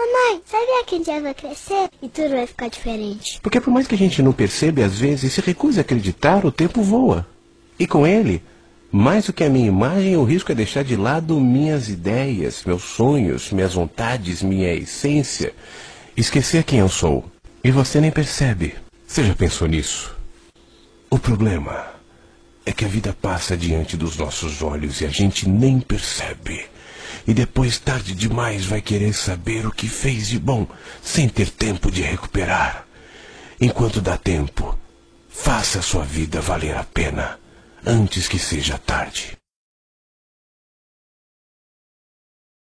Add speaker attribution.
Speaker 1: Mamãe, sabia que um dia vai crescer e tudo vai ficar diferente?
Speaker 2: Porque por mais que a gente não perceba, às vezes se recuse a acreditar, o tempo voa. E com ele, mais do que a minha imagem, o risco é deixar de lado minhas ideias, meus sonhos, minhas vontades, minha essência. Esquecer quem eu sou. E você nem percebe. Você já pensou nisso? O problema é que a vida passa diante dos nossos olhos e a gente nem percebe. E depois, tarde demais, vai querer saber o que fez de bom, sem ter tempo de recuperar. Enquanto dá tempo, faça sua vida valer a pena, antes que seja tarde.